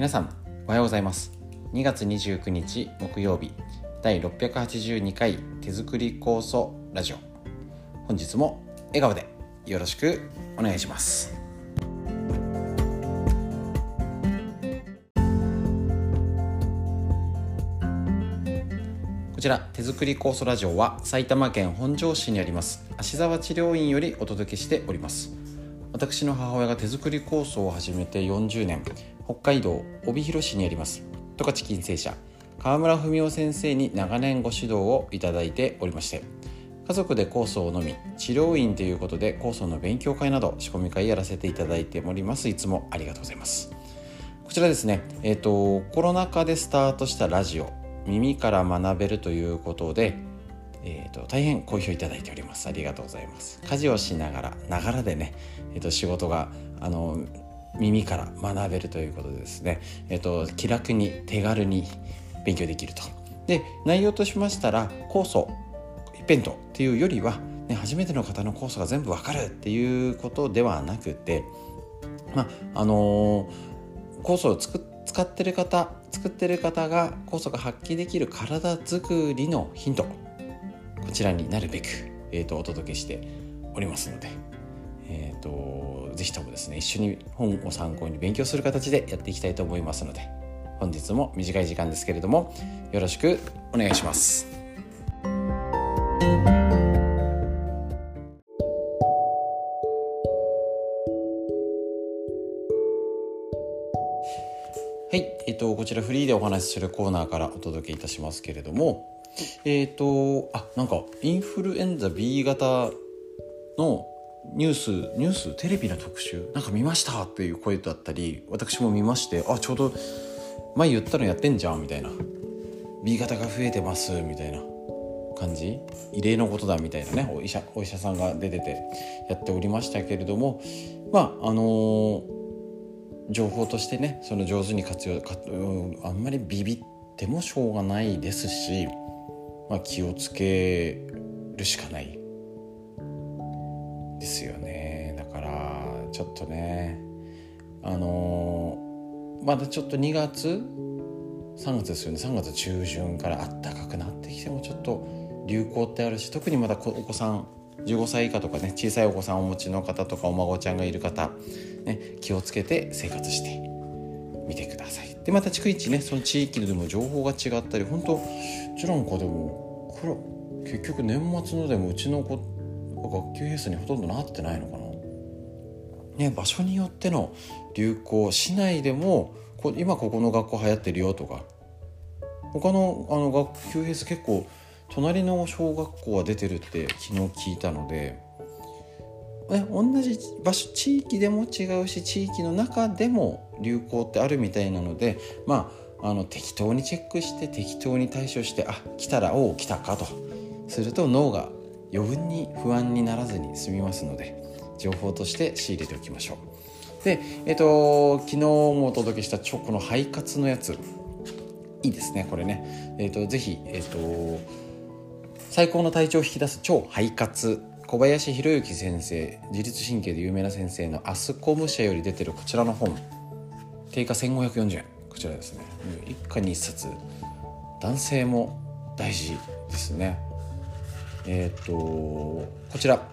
皆さんおはようございます。2月29日木曜日第682回手作り酵素ラジオ。本日も笑顔でよろしくお願いします。こちら手作り酵素ラジオは埼玉県本庄市にあります芦沢治療院よりお届けしております。私の母親が手作り酵素を始めて40年北海道帯広市にあります。十勝金星社川村文夫先生に長年ご指導をいただいておりまして家族で酵素を飲み治療院ということで酵素の勉強会など仕込み会やらせていただいております。いつもありがとうございます。こちらですねえっ、ー、とコロナ禍でスタートしたラジオ耳から学べるということで、えーと、大変好評いただいております。ありがとうございます。家事をしながらながらでね、えーと、仕事があの耳から学べるということでですね、えーと、気楽に手軽に勉強できると。で内容としましたら酵素一辺倒っていうよりは、ね、初めての方の酵素が全部わかるっていうことではなくてまああのー、酵素を作っ使ってる方作ってる方が酵素が発揮できる体づくりのヒントこちらになるべく、えーと、お届けしておりますので、えーと、ぜひともですね一緒に本を参考に勉強する形でやっていきたいと思いますので本日も短い時間ですけれどもよろしくお願いします。はい、えっ、とこちらフリーでお話しするコーナーからお届けいたしますけれども、えっ、とあなんかインフルエンザ B 型のニュースニューステレビの特集なんか見ましたっていう声だったり私も見ましてあちょうど前言ったのやってんじゃんみたいな。B 型が増えてますみたいな。感じ？異例のことだみたいなね。お医者お医者さんが出ててやっておりましたけれども。まああのー情報としてねその上手に活用、あんまりビビってもしょうがないですし、まあ、気をつけるしかない。ですよね。だからちょっとねあの、まだちょっと2月3月ですよね。3月中旬から暖かくなってきてもちょっと流行ってあるし特にまだお子さん15歳以下とかね小さいお子さんをお持ちの方とかお孫ちゃんがいる方、ね、気をつけて生活してでまた逐一ねその地域でも情報が違ったり本当うちなんかでもこれ結局年末のでもうちの子学級閉鎖にほとんどなってないのかな。ね場所によっての流行市内でもこ今ここの学校流行ってるよとか。他のあの学級閉鎖結構隣の小学校は出てるって昨日聞いたのでえ同じ場所地域でも違うし地域の中でも流行ってあるみたいなのでまああの適当にチェックして適当に対処してあ来たらおお来たかと。すると脳が余分に不安にならずに済みますので情報として仕入れておきましょう。でえっ、と昨日もお届けしたチョコの肺活のやつ。いいですねこれね。えっ、とぜひえっ、と最高の体調を引き出す超肺活小林博之先生自律神経で有名な先生のアスコム社より出てるこちらの本。定価1540円。こちらですね。一家に一冊。男性も大事ですね。えっ、ー、とこちら。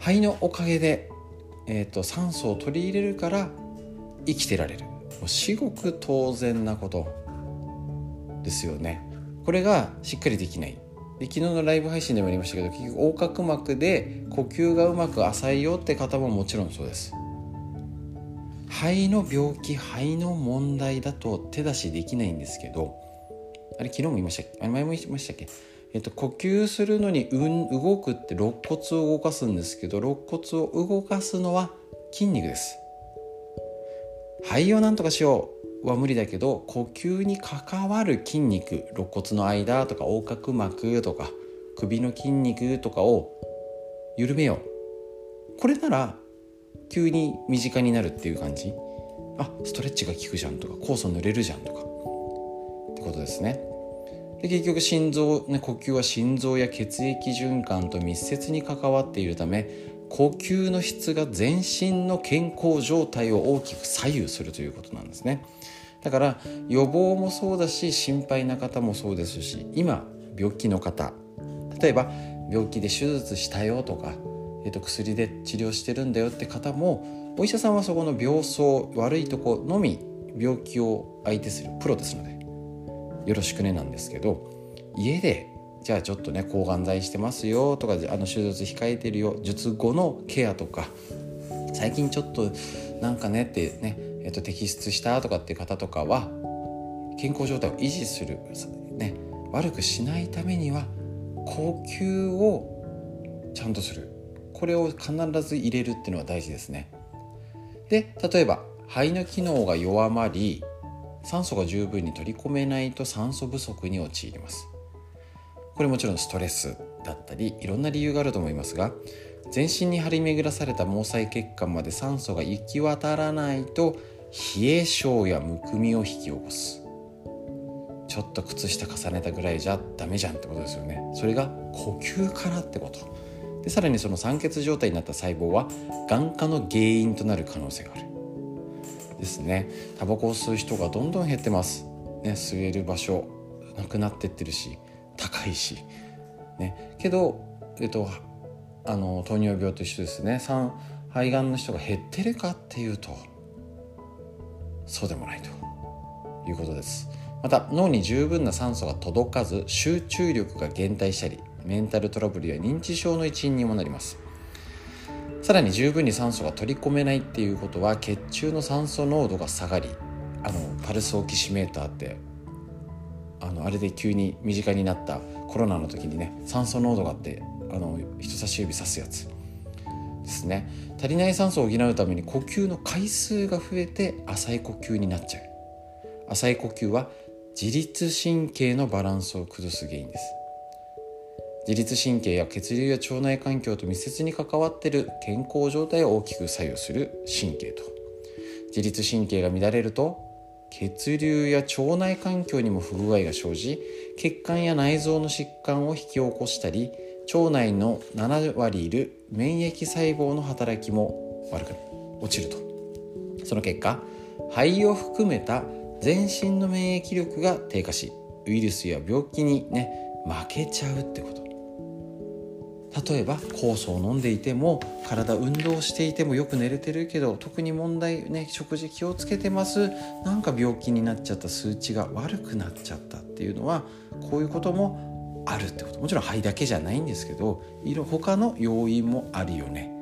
肺のおかげで、えーと、酸素を取り入れるから生きてられる。至極当然なことですよね。これがしっかりできない。で昨日のライブ配信でもありましたけど結局横隔膜で呼吸がうまく浅いよって方ももちろんそうです。肺の病気肺の問題だと手出しできないんですけどあれ昨日も言いましたっけ？あれ前も言いましたっけ？えっと、呼吸するのに、うん、動くって肋骨を動かすんですけど肋骨を動かすのは筋肉です。肺をなんとかしよう。は無理だけど呼吸に関わる筋肉肋骨の間とか横隔膜とか首の筋肉とかを緩めよう。これなら急に身近になるっていう感じ。あストレッチが効くじゃんとか酵素塗れるじゃんとか。ってことですね。で結局心臓、ね、呼吸は心臓や血液循環と密接に関わっているため呼吸の質が全身の健康状態を大きく左右するということなんですね。だから予防もそうだし心配な方もそうですし今病気の方例えば病気で手術したよとか、えー、と薬で治療してるんだよって方もお医者さんはそこの病巣悪いとこのみ病気を相手するプロですのでよろしくねなんですけど家でじゃあちょっとね抗がん剤してますよとかあの手術控えてるよ術後のケアとか最近ちょっとなんかねってね、えっと、摘出したとかっていう方とかは健康状態を維持する、ね、悪くしないためには呼吸をちゃんとする。これを必ず入れるっていうのは大事ですね。で例えば肺の機能が弱まり酸素が十分に取り込めないと酸素不足に陥ります。これもちろんストレスだったりいろんな理由があると思いますが全身に張り巡らされた毛細血管まで酸素が行き渡らないと冷え症やむくみを引き起こす。ちょっと靴下重ねたぐらいじゃダメじゃんってことですよね。それが呼吸からってこと。でさらにその酸欠状態になった細胞は眼科の原因となる可能性がある。ですね。タバコを吸う人がどんどん減ってます、ね、吸える場所なくなってってるし高いし、ね、けど、えっと、あの糖尿病と一緒ですね。肺がんの人が減ってるかっていうとそうでもないということです。また脳に十分な酸素が届かず集中力が減退したりメンタルトラブルや認知症の一因にもなります。さらに十分に酸素が取り込めないっていうことは血中の酸素濃度が下がりあのパルスオキシメーターってあのあれで急に身近になったコロナの時にね酸素濃度があってあの人差し指さすやつ。ですね。足りない酸素を補うために呼吸の回数が増えて浅い呼吸になっちゃう。浅い呼吸は自律神経のバランスを崩す原因です。自律神経や血流や腸内環境と密接に関わっている健康状態を大きく左右する神経と。自律神経が乱れると血流や腸内環境にも不具合が生じ血管や内臓の疾患を引き起こしたり腸内の7割いる免疫細胞の働きも悪く落ちると。その結果肺を含めた全身の免疫力が低下しウイルスや病気にね負けちゃうってこと。例えば酵素を飲んでいても体運動していてもよく寝れてるけど特に問題ね食事気をつけてます。なんか病気になっちゃった数値が悪くなっちゃったっていうのはこういうこともあるってこと。もちろん肺だけじゃないんですけど他の要因もあるよね。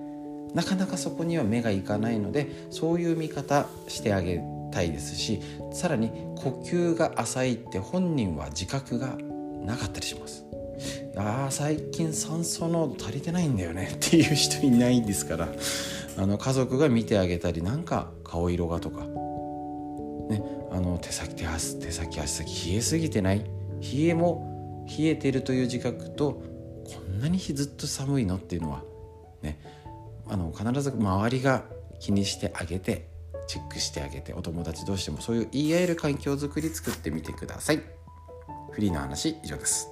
なかなかそこには目がいかないのでそういう見方してあげたいですしさらに呼吸が浅いって本人は自覚がなかったりします。あ最近酸素濃度足りてないんだよねっていう人いないんですから。あの家族が見てあげたりなんか顔色がとか、ね、あの手先手足手先足先冷えすぎてない？冷えも冷えてるという自覚とこんなにずっと寒いのっていうのはねあの必ず周りが気にしてあげてチェックしてあげてお友達同士でもそういう言い合える環境づくり作ってみてください。フリーの話以上です。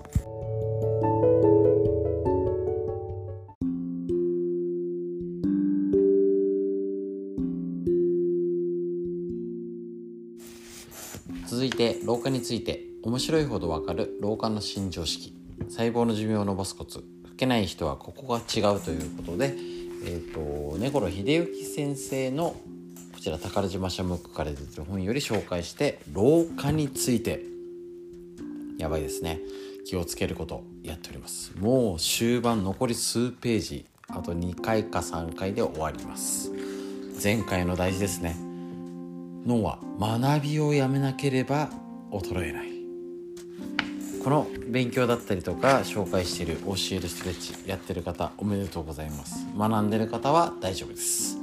について面白いほどわかる老化の新常識。細胞の寿命を伸ばすコツ。老けない人はここが違うということでえーと、根頃秀幸先生のこちら宝島社ムックから出てる本より紹介して老化について。やばいですね。気をつけることやっております。もう終盤残り数ページ。あと2回か3回で終わります。前回の大事ですね。脳は学びをやめなければ衰えない。この勉強だったりとか紹介している教えるストレッチやってる方おめでとうございます。学んでる方は大丈夫です。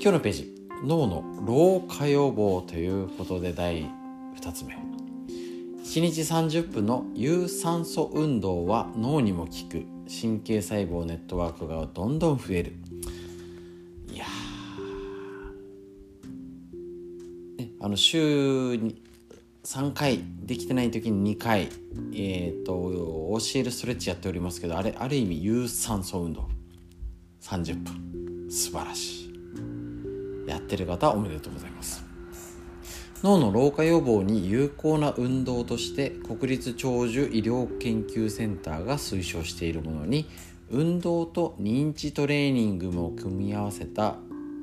今日のページ脳の老化予防ということで第2つ目。1日30分の有酸素運動は脳にも効く。神経細胞ネットワークがどんどん増える。いや、あの週に3回できてない時に2回、えーと、教えるストレッチやっておりますけどあれある意味有酸素運動。30分。素晴らしい。やってる方おめでとうございます。脳の老化予防に有効な運動として国立長寿医療研究センターが推奨しているものに運動と認知トレーニングも組み合わせた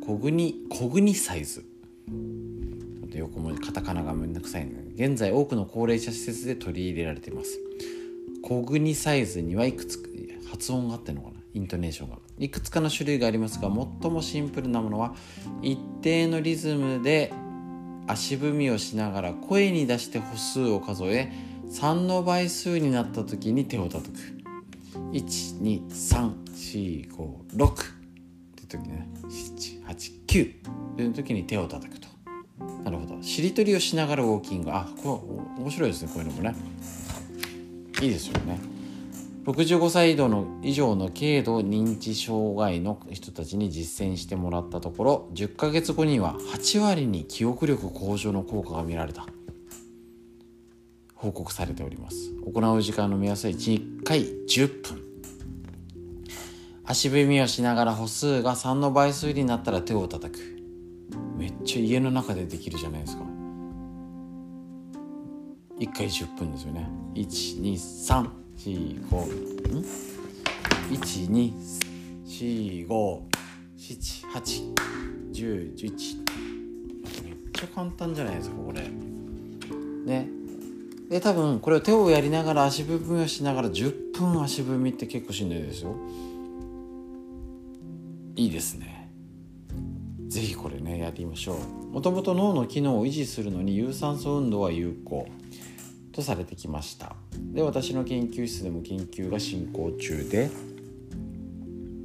コグニコグニサイズ。横文字カタカナがめんどくさいので現在多くの高齢者施設で取り入れられています。コグニサイズにはいくつか発音があってのかな？イントネーションが。いくつかの種類がありますが最もシンプルなものは一定のリズムで足踏みをしながら声に出して歩数を数え3の倍数になった時に手を叩く。12345 6って時ね。789という時に手を叩くと。なるほど。しりとりをしながらウォーキング。あこれ面白いですねこういうのもね。いいですよね。65歳以上の以上の軽度認知障害の人たちに実践してもらったところ10ヶ月後には8割に記憶力向上の効果が見られた。報告されております。行う時間の目安は1回10分。足踏みをしながら歩数が3の倍数になったら手を叩く。めっちゃ家の中でできるじゃないですか。1回10分ですよね。123 4 5ん？1 2 4 5 7 8 1 0 1 1めっちゃ簡単じゃないですかこれ。ね。で多分これを手をやりながら足踏みをしながら10分足踏みって結構しんどいですよ。いいですね。是非これねやりましょう。もともと脳の機能を維持するのに有酸素運動は有効とされてきました。で私の研究室でも研究が進行中で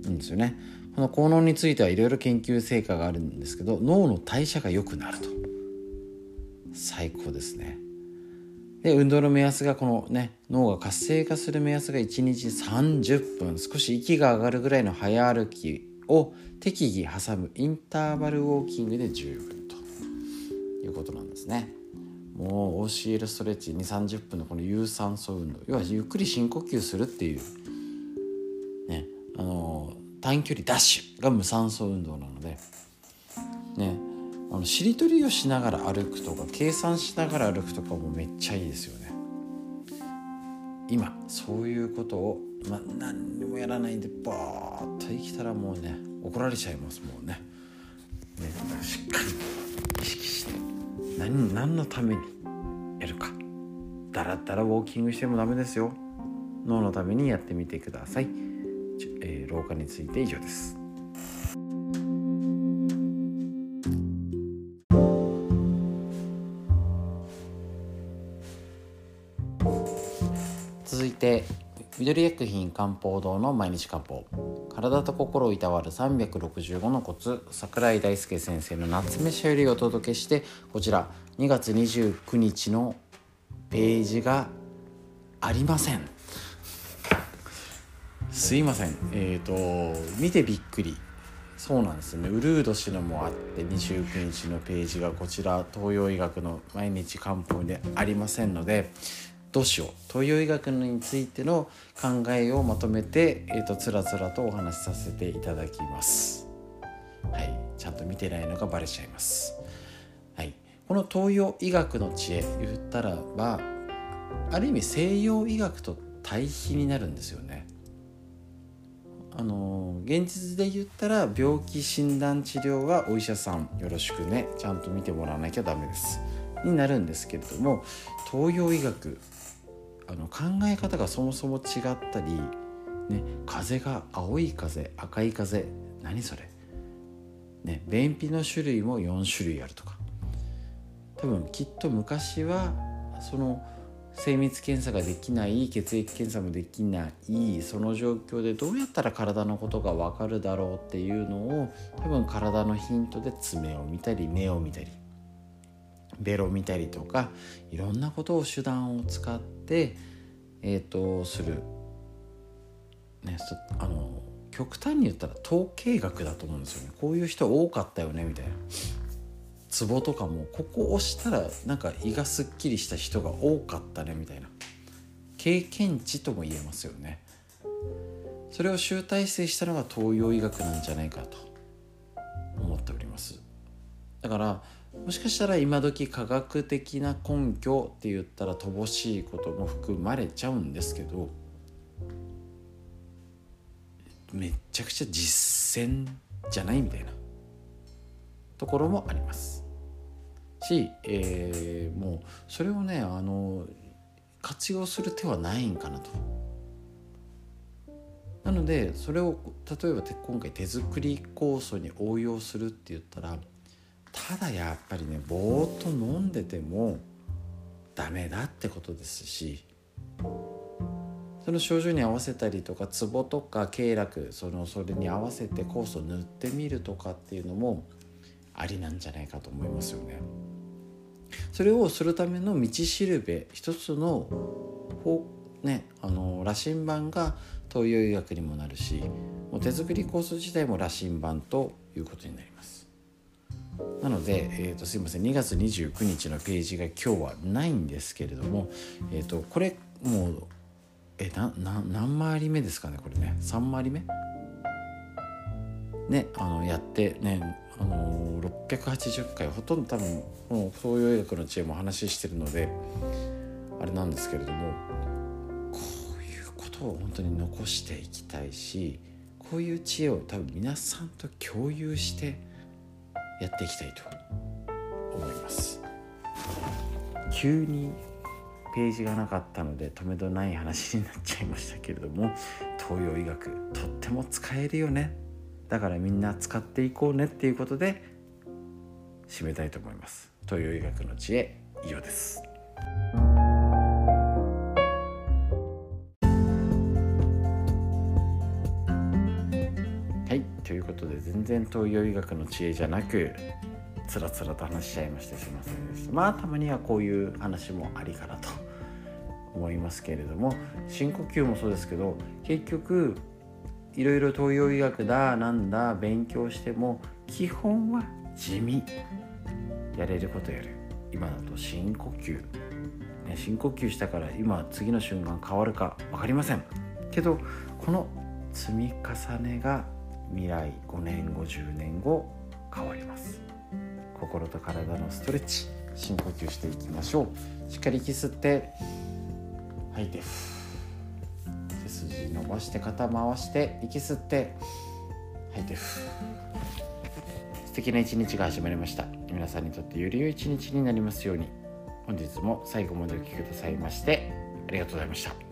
いいんですよね。この効能についてはいろいろ研究成果があるんですけど脳の代謝が良くなると。最高ですね。で運動の目安がこのね脳が活性化する目安が1日30分。少し息が上がるぐらいの早歩きを適宜挟むインターバルウォーキングで十分ということなんですね。もう OCL ストレッチ2 3 0分のこの有酸素運動要はゆっくり深呼吸するっていう。ねあの短距離ダッシュが無酸素運動なので。ねあのしりとりをしながら歩くとか計算しながら歩くとかもめっちゃいいですよね。今そういうことを、まあ、何にもやらないでバーッと生きたらもうね怒られちゃいますもうね。ねしっかり意識して何何のためにやるか。だらだらウォーキングしてもダメですよ。脳のためにやってみてください、えー、老化について以上です。緑薬品漢方堂の毎日漢方。体と心をいたわる365のコツ。桜井大輔先生の夏目社よりお届けしてこちら2月29日のページがありません。すいません。えっ、ー、と見てびっくり。そうなんですね。ウルード氏のもあって29日のページがこちら東洋医学の毎日漢方でありませんのでどうしよう東洋医学についての考えをまとめて、えーと、つらつらとお話しさせていただきます。はい、ちゃんと見てないのがバレちゃいます。はい、この東洋医学の知恵言ったらばある意味西洋医学と対比になるんですよね。あの現実で言ったら病気診断治療はお医者さんよろしくねちゃんと見てもらわなきゃダメですになるんですけれども東洋医学あの考え方がそもそも違ったり、ね、風が青い風赤い風何それ、ね、便秘の種類も4種類あるとか多分きっと昔はその精密検査ができない血液検査もできないその状況でどうやったら体のことが分かるだろうっていうのを多分体のヒントで爪を見たり目を見たりベロ見たりとかいろんなことを手段を使ってえっ、ー、とする。ねあの極端に言ったら統計学だと思うんですよね。こういう人多かったよねみたいな。ツボとかもここ押したらなんか胃がすっきりした人が多かったねみたいな。経験値とも言えますよね。それを集大成したのが東洋医学なんじゃないかと思っております。だからもしかしたら今時科学的な根拠って言ったら乏しいことも含まれちゃうんですけどめちゃくちゃ実践じゃないみたいなところもありますし、えー、もうそれをねあの活用する手はないんかなと。なのでそれを例えば今回手作り酵素に応用するって言ったらただやっぱりねぼーっと飲んでてもダメだってことですしその症状に合わせたりとかツボとか経絡そのそれに合わせて酵素塗ってみるとかっていうのもありなんじゃないかと思いますよね。それをするための道しるべ一つのねあの羅針盤が東洋医学にもなるしもう手作り酵素自体も羅針盤ということになります。なので、えーと、すいません。2月29日のページが今日はないんですけれども、えーと、これもうえなな何回り目ですかねこれね。3回り目？ねあのやってねあの680回ほとんど多分もう東洋医学の知恵も話してるのであれなんですけれどもこういうことを本当に残していきたいしこういう知恵を多分皆さんと共有してやっていきたいと思います。急にページがなかったので止めどない話になっちゃいましたけれども東洋医学とっても使えるよね。だからみんな使っていこうねっていうことで締めたいと思います。東洋医学の知恵以上です。然東洋医学の知恵じゃなくつらつらと話しちゃいましてすいませんでした。まあたまにはこういう話もありかなと思いますけれども深呼吸もそうですけど結局いろいろ東洋医学だなんだ勉強しても基本は地味。やれることやる。今だと深呼吸、ね、深呼吸したから今次の瞬間変わるか分かりません。けどこの積み重ねが未来5年後10年後変わります。心と体のストレッチ深呼吸していきましょう。しっかり息吸って吐いて背筋伸ばして肩回して息吸って吐いて。素敵な一日が始まりました。皆さんにとってより良い一日になりますように。本日も最後までお聴きくださいましてありがとうございました。